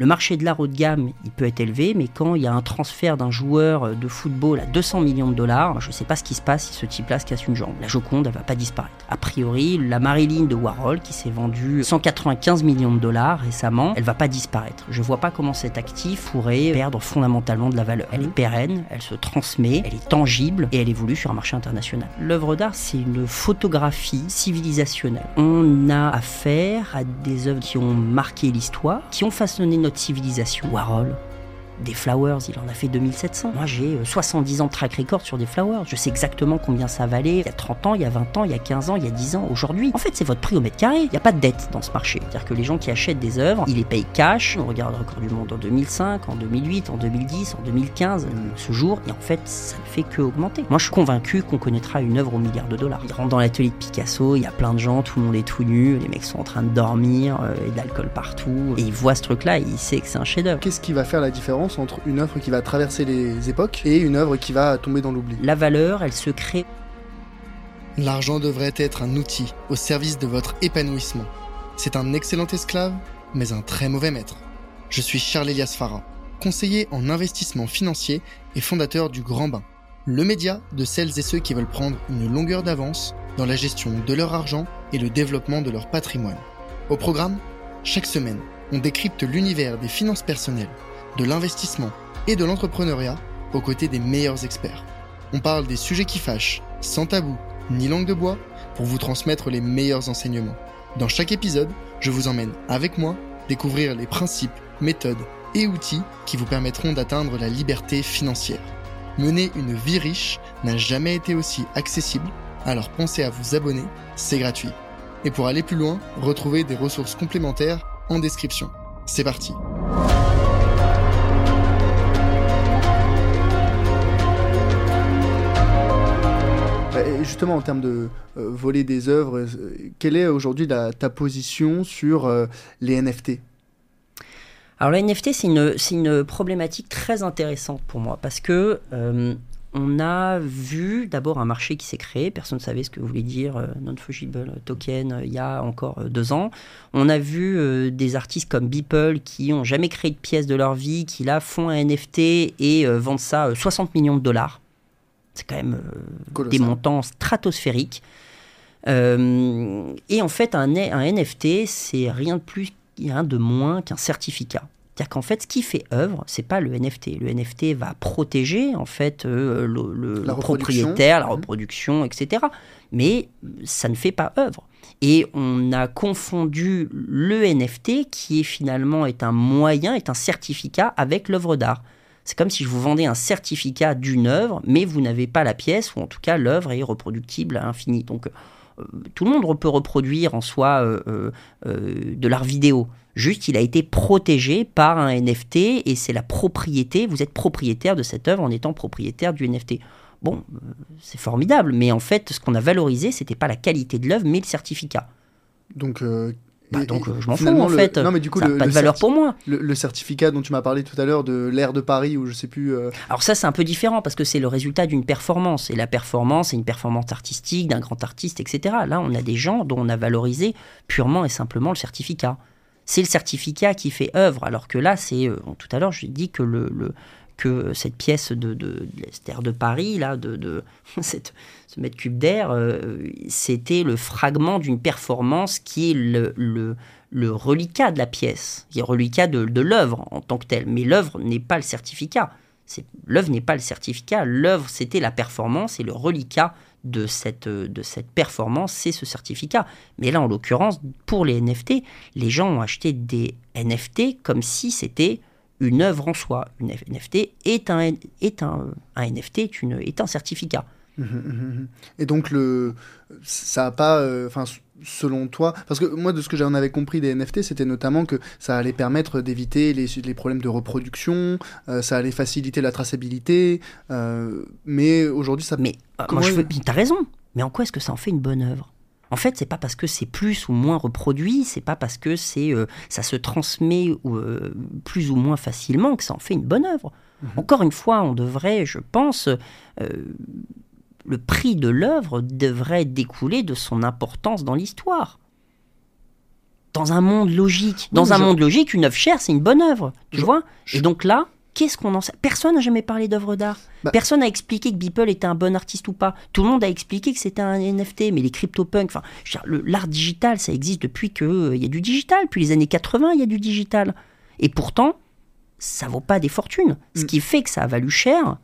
Le marché de l'art haut de gamme, il peut être élevé, mais quand il y a un transfert d'un joueur de football à 200 millions de dollars, je ne sais pas ce qui se passe si ce type-là se casse une jambe. La Joconde, elle va pas disparaître. A priori, la Marilyn de Warhol, qui s'est vendue 195 millions de dollars récemment, elle va pas disparaître. Je vois pas comment cet actif pourrait perdre fondamentalement de la valeur. Elle est pérenne, elle se transmet, elle est tangible et elle évolue sur un marché international. L'œuvre d'art, c'est une photographie civilisationnelle. On a affaire à des œuvres qui ont marqué l'histoire, qui ont façonné notre civilisation. Warhol, des Flowers, il en a fait 2700. Moi, j'ai 70 euh, ans de track record sur des Flowers. Je sais exactement combien ça valait il y a 30 ans, il y a 20 ans, il y a 15 ans, il y a 10 ans, aujourd'hui. En fait, c'est votre prix au mètre carré. Il n'y a pas de dette dans ce marché. C'est-à-dire que les gens qui achètent des œuvres, ils les payent cash. On regarde le record du monde en 2005, en 2008, en 2010, en 2015, ce jour. Et en fait, ça ne fait que augmenter. Moi, je suis convaincu qu'on connaîtra une œuvre au milliard de dollars. Il rentre dans l'atelier de Picasso, il y a plein de gens, tout le monde est tout nu, les mecs sont en train de dormir, euh, et de l'alcool partout. Et il voit ce truc-là et il sait que c'est un chef-d'œuvre. Qu'est-ce qui va faire la différence? Entre une œuvre qui va traverser les époques et une œuvre qui va tomber dans l'oubli. La valeur, elle se crée. L'argent devrait être un outil au service de votre épanouissement. C'est un excellent esclave, mais un très mauvais maître. Je suis Charles Elias Farah, conseiller en investissement financier et fondateur du Grand Bain, le média de celles et ceux qui veulent prendre une longueur d'avance dans la gestion de leur argent et le développement de leur patrimoine. Au programme, chaque semaine, on décrypte l'univers des finances personnelles, de l'investissement et de l'entrepreneuriat aux côtés des meilleurs experts. On parle des sujets qui fâchent, sans tabou ni langue de bois, pour vous transmettre les meilleurs enseignements. Dans chaque épisode, je vous emmène avec moi découvrir les principes, méthodes et outils qui vous permettront d'atteindre la liberté financière. Mener une vie riche n'a jamais été aussi accessible, alors pensez à vous abonner, c'est gratuit. Et pour aller plus loin, retrouvez des ressources complémentaires en description. C'est parti justement, en termes de euh, voler des œuvres, euh, quelle est aujourd'hui ta position sur euh, les NFT alors les NFT, c'est une, une, problématique très intéressante pour moi parce que on a vu d'abord un marché qui s'est créé, personne ne savait ce que voulait dire non-fungible token il y a encore deux ans. On a vu des artistes comme Beeple qui ont jamais créé de pièces de leur vie, qui là font un NFT et vendent ça 60 millions de dollars. C'est quand même euh, des montants stratosphériques. Euh, et en fait, un, un NFT, c'est rien de plus, rien de moins qu'un certificat. C'est-à-dire qu'en fait, ce qui fait œuvre, c'est pas le NFT. Le NFT va protéger en fait euh, le, propriétaire, la mhm. reproduction, etc. Mais ça ne fait pas œuvre. Et on a confondu le NFT, qui est finalement est un moyen, est un certificat, avec l'œuvre d'art. C'est comme si je vous vendais un certificat d'une œuvre, mais vous n'avez pas la pièce, ou en tout cas l'œuvre est reproductible à l'infini. Donc euh, tout le monde peut reproduire en soi euh, euh, de l'art vidéo. Juste, il a été protégé par un NFT et c'est la propriété. Vous êtes propriétaire de cette œuvre en étant propriétaire du NFT. Bon, c'est formidable, mais en fait, ce qu'on a valorisé, c'était pas la qualité de l'œuvre, mais le certificat. Donc, bah, donc je m'en fous en fait. Non mais du coup, ça n'a pas de valeur pour moi. Le, certificat dont tu m'as parlé tout à l'heure de l'air de Paris ou je sais plus. Euh, Alors ça c'est un peu différent parce que c'est le résultat d'une performance et la performance c'est une performance artistique d'un grand artiste etc. Là on a des gens dont on a valorisé purement et simplement le certificat. C'est le certificat qui fait œuvre alors que là c'est euh, tout à l'heure je dis que le, le que cette pièce de, de, de, de Paris, là, de, de cette, ce mètre cube d'air, euh, c'était le fragment d'une performance qui est le, le, le, reliquat de la pièce, qui est reliquat de, de l'œuvre en tant que telle. Mais l'œuvre n'est pas le certificat. L'œuvre n'est pas le certificat, l'œuvre c'était la performance et le reliquat de cette, de cette performance, c'est ce certificat. Mais là, en l'occurrence, pour les NFT, les gens ont acheté des NFT comme si c'était une œuvre en soi. Une NFT est un, est un, un NFT est, une, est un certificat. Mmh, mmh, mmh, Et donc le, ça a pas, euh, enfin selon toi, parce que moi de ce que j'en avais compris des NFT, c'était notamment que ça allait permettre d'éviter les, les, problèmes de reproduction, euh, ça allait faciliter la traçabilité, euh, mais aujourd'hui ça. Mais moi je veux... t'as raison. Mais en quoi est-ce que ça en fait une bonne œuvre? En fait, c'est pas parce que c'est plus ou moins reproduit, c'est pas parce que c'est euh, ça se transmet euh, plus ou moins facilement que ça en fait une bonne œuvre. Mhm. Encore une fois, on devrait, je pense, euh, le prix de l'œuvre devrait découler de son importance dans l'histoire. dans un monde logique. Dans un je- monde logique, une œuvre chère, c'est une bonne œuvre. Tu Je- vois? je- Et donc là, qu'est-ce qu'on en sait? Personne n'a jamais parlé d'œuvre d'art. Bah- Personne n'a expliqué que Beeple était un bon artiste ou pas. Tout le monde a expliqué que c'était un NFT, mais les CryptoPunks, enfin, l'art digital, ça existe depuis qu'il y a du digital. Depuis les années 80, il y a du digital. Et pourtant, ça vaut pas des fortunes. Ce Mm. qui fait que ça a valu cher,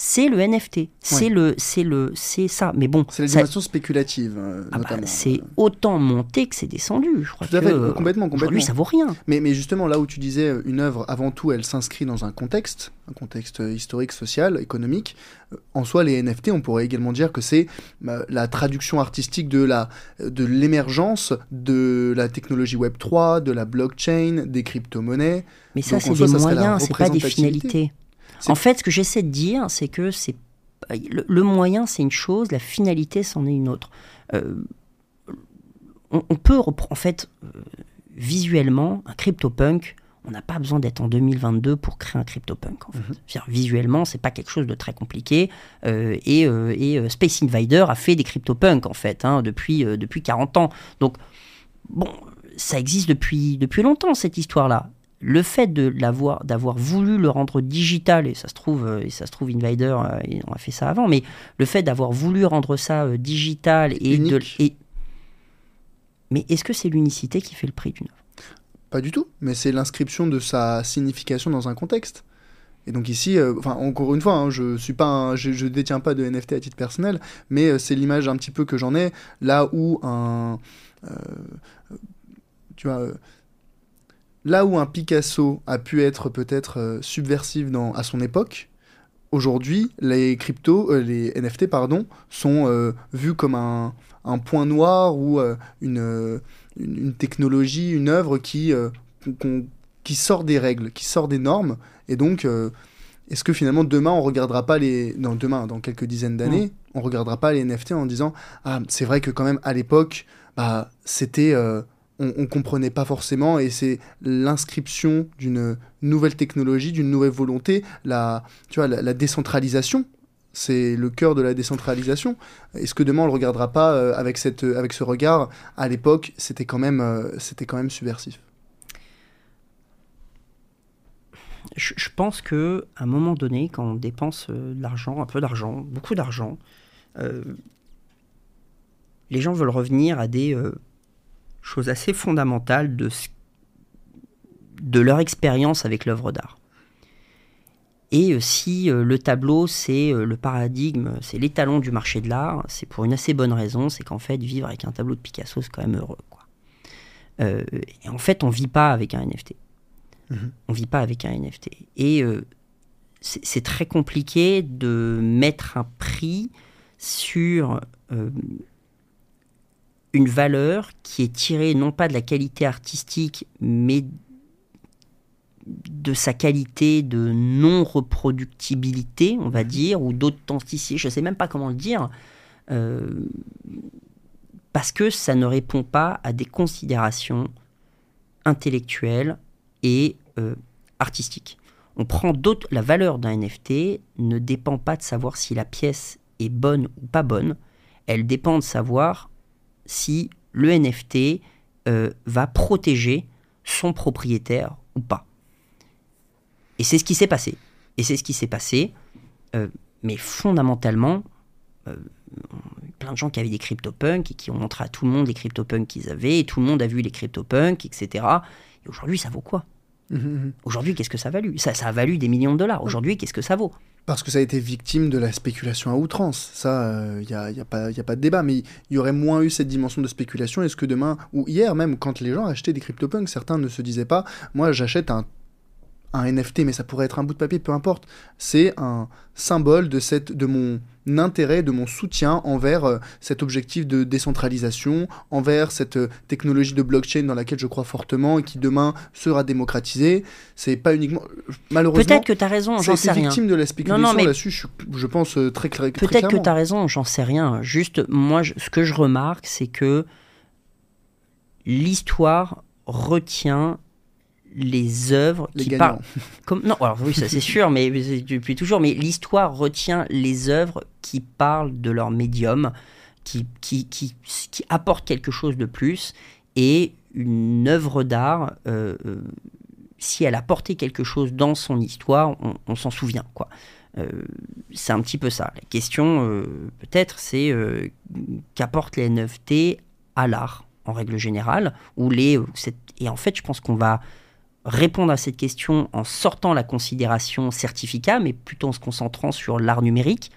c'est le NFT. C'est Ouais. le, c'est le, c'est ça. Mais bon, C'est la ça- spéculative, euh, ah bah, c'est autant monté que c'est descendu. Je crois Tout à que fait, euh, complètement, complètement. ça vaut rien. Mais, mais justement, là où tu disais euh, une œuvre, avant tout, elle s'inscrit dans un contexte, un contexte euh, historique, social, économique. En soi, les NFT, on pourrait également dire que c'est euh, la traduction artistique de la de l'émergence de la technologie Web 3, de la blockchain, des crypto-monnaies. Mais ça, c'est des moyens, c'est pas des finalités. En fait, ce que j'essaie de dire, c'est que c'est le, le moyen, c'est une chose, la finalité, c'en est une autre. Euh, on, on peut, en fait, euh, visuellement, un CryptoPunk, on n'a pas besoin d'être en 2022 pour créer un CryptoPunk. En fait. C'est-à-dire, visuellement, c'est pas quelque chose de très compliqué. euh, et et, Space Invader a fait des CryptoPunk, en fait, hein, depuis, depuis 40 ans. Donc, bon, ça existe depuis, depuis longtemps, cette histoire-là. Le fait de l'avoir, d'avoir voulu le rendre digital, et ça se trouve, euh, et ça se trouve Invader, euh, on a fait ça avant, mais le fait d'avoir voulu rendre ça euh, digital et de, Unique. et- mais est-ce que c'est l'unicité qui fait le prix d'une œuvre Pas du tout, mais c'est l'inscription de sa signification dans un contexte. Et donc ici, euh, enfin encore une fois, hein, je suis pas, un- je, je détiens pas de NFT à titre personnel, mais euh, c'est l'image un petit peu que j'en ai là où un, euh, tu vois, euh, là où un Picasso a pu être peut-être euh, subversif dans à son époque, aujourd'hui les cryptos, euh, les NFT pardon, sont euh, vus comme un, un point noir ou euh, une, une, une technologie, une œuvre qui, qui sort des règles, qui sort des normes. Et donc, est-ce que finalement demain on regardera pas les, non demain, dans quelques dizaines d'années, on regardera pas les NFT en disant ah c'est vrai que quand même à l'époque, bah c'était on, on comprenait pas forcément et c'est l'inscription d'une nouvelle technologie, d'une nouvelle volonté, la, tu vois, la, décentralisation. C'est le cœur de la décentralisation. Est-ce que demain on le regardera pas euh, avec, cette, avec ce regard? À l'époque, c'était quand, même, euh, quand même subversif. je, pense que à un moment donné, quand on dépense euh, de l'argent, un peu d'argent, beaucoup d'argent, euh, les gens veulent revenir à des choses assez fondamentales de, ce- de leur expérience avec l'œuvre d'art. Et euh, si euh, le tableau, c'est euh, le paradigme, c'est l'étalon du marché de l'art, c'est pour une assez bonne raison, c'est qu'en fait, vivre avec un tableau de Picasso, c'est quand même heureux. Quoi. Euh, et en fait, on vit pas avec un NFT. On vit pas avec un NFT. Et euh, c'est c'est très compliqué de mettre un prix sur euh, une valeur qui est tirée non pas de la qualité artistique, mais de sa qualité de non-reproductibilité, on va dire, ou d'authenticité, je ne sais même pas comment le dire, euh, parce que ça ne répond pas à des considérations intellectuelles et euh, artistiques. On prend d'autres. La valeur d'un NFT ne dépend pas de savoir si la pièce est bonne ou pas bonne. Elle dépend de savoir si le NFT euh, va protéger son propriétaire ou pas. Et c'est ce qui s'est passé. Et c'est ce qui s'est passé. euh, mais fondamentalement, euh, plein de gens qui avaient des CryptoPunks et qui ont montré à tout le monde les CryptoPunks qu'ils avaient, et tout le monde a vu les CryptoPunks, etc. Et aujourd'hui, ça vaut quoi? Aujourd'hui, qu'est-ce que ça a valu ça, ça a valu des millions de dollars. Aujourd'hui, qu'est-ce que ça vaut? Parce que ça a été victime de la spéculation à outrance. Ça, il n'y a, y a, pas- y a pas de débat. Mais il y aurait moins eu cette dimension de spéculation. Est-ce que demain, ou hier même, quand les gens achetaient des CryptoPunks, certains ne se disaient pas Moi, j'achète un, un NFT, mais ça pourrait être un bout de papier, peu importe. C'est un symbole de, cette, de mon intérêt, de mon soutien envers euh, cet objectif de décentralisation, envers cette euh, technologie de blockchain dans laquelle je crois fortement et qui demain sera démocratisée. C'est pas uniquement. Malheureusement. Peut-être que tu as raison, j'en sais rien. victime de la spéculation Non, non, mais- là-dessus, je, je pense euh, très, cla- très Peut-être que clairement. tu as raison, j'en sais rien. Juste, moi, je- ce que je remarque, c'est que l'histoire retient les œuvres Les qui parlent. Comme, non, alors oui, ça c'est sûr, mais depuis toujours. Mais l'histoire retient les œuvres qui parlent de leur médium, qui, qui, qui, qui apportent quelque chose de plus. Et une œuvre d'art, euh, euh, si elle a porté quelque chose dans son histoire, on, s'en souvient. quoi. Euh, c'est un petit peu ça. La question, peut-être, c'est qu'apportent les NFT à l'art, en règle générale, ou les, et en fait, je pense qu'on va répondre à cette question en sortant la considération certificat, mais plutôt en se concentrant sur l'art numérique.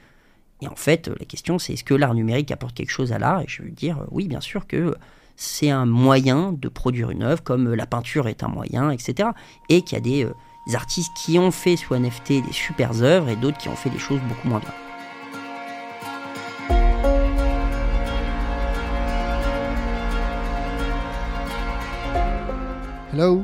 Et en fait, la question, c'est est-ce que l'art numérique apporte quelque chose à l'art? Et je veux dire, oui, bien sûr que c'est un moyen de produire une œuvre, comme la peinture est un moyen, etc. Et qu'il y a des, euh, artistes qui ont fait sous NFT des super œuvres et d'autres qui ont fait des choses beaucoup moins bien. Hello,